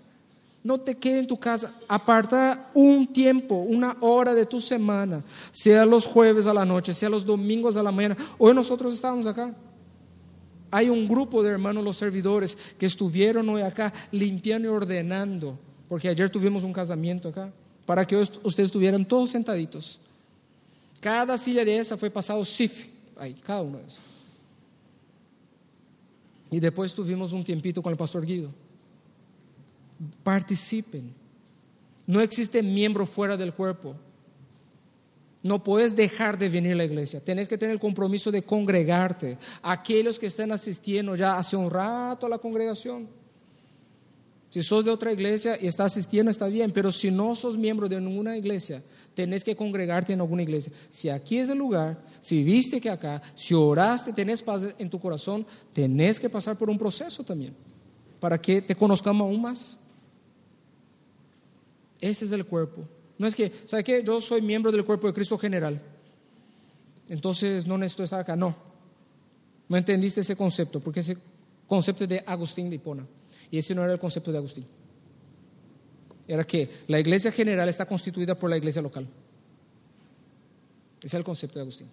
No te quedes en tu casa. Aparta un tiempo, una hora de tu semana, sea los jueves a la noche, sea los domingos a la mañana. Hoy nosotros estamos acá. Hay un grupo de hermanos, los servidores, que estuvieron hoy acá limpiando y ordenando, porque ayer tuvimos un casamiento acá, para que ustedes estuvieran todos sentaditos. Cada silla de esa fue pasado SIF, ahí, cada uno de esos. Y después tuvimos un tiempito con el pastor Guido participen. No existe miembro fuera del cuerpo. No puedes dejar de venir a la iglesia. Tienes que tener el compromiso de congregarte. Aquellos que están asistiendo ya hace un rato a la congregación. Si sos de otra iglesia y estás asistiendo, está bien. Pero si no sos miembro de ninguna iglesia, tenés que congregarte en alguna iglesia. Si aquí es el lugar, si viste que acá, si oraste, tenés paz en tu corazón, tenés que pasar por un proceso también. Para que te conozcamos aún más. Ese es el cuerpo. No es que, ¿sabe qué? Yo soy miembro del cuerpo de Cristo general. Entonces no necesito estar acá. No. No entendiste ese concepto, porque ese concepto es de Agustín de Hipona. Y ese no era el concepto de Agustín. Era que la iglesia general está constituida por la iglesia local. Ese es el concepto de Agustín.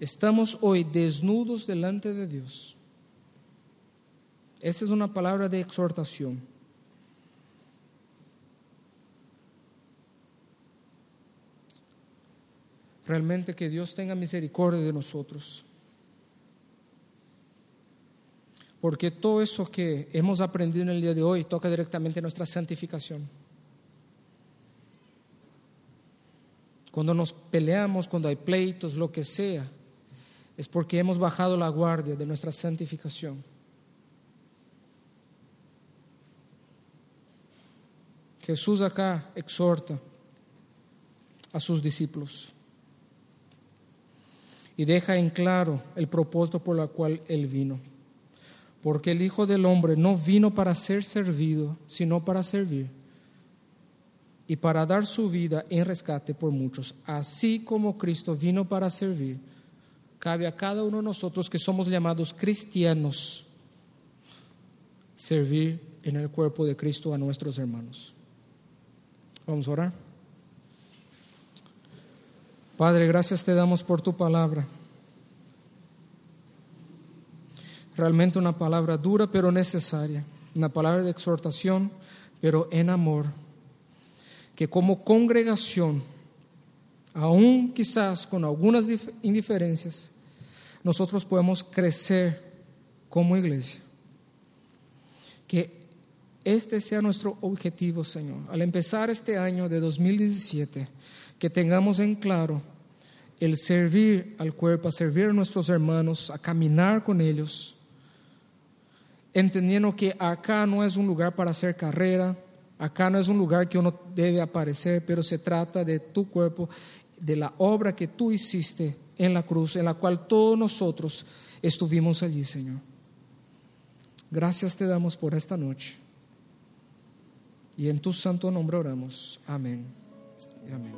Estamos hoy desnudos delante de Dios esa es una palabra de exhortación. Realmente que Dios tenga misericordia de nosotros. Porque todo eso que hemos aprendido en el día de hoy toca directamente nuestra santificación. Cuando nos peleamos, cuando hay pleitos, lo que sea, es porque hemos bajado la guardia de nuestra santificación. Jesús acá exhorta a sus discípulos y deja en claro el propósito por el cual Él vino. Porque el Hijo del Hombre no vino para ser servido, sino para servir y para dar su vida en rescate por muchos. Así como Cristo vino para servir, cabe a cada uno de nosotros que somos llamados cristianos servir en el cuerpo de Cristo a nuestros hermanos. Vamos a orar. Padre, gracias te damos por tu palabra. Realmente una palabra dura pero necesaria. Una palabra de exhortación pero en amor. Que como congregación, aún quizás con algunas indiferencias, nosotros podemos crecer como iglesia. Que este sea nuestro objetivo, Señor. Al empezar este año de 2017, que tengamos en claro el servir al cuerpo, a servir a nuestros hermanos, a caminar con ellos entendiendo que acá no es un lugar para hacer carrera, acá no es un lugar que uno debe aparecer, pero se trata de tu cuerpo, de la obra que tú hiciste en la cruz, en la cual todos nosotros estuvimos allí, Señor. Gracias te damos por esta noche. Y en tu santo nombre oramos. Amén. Y amén.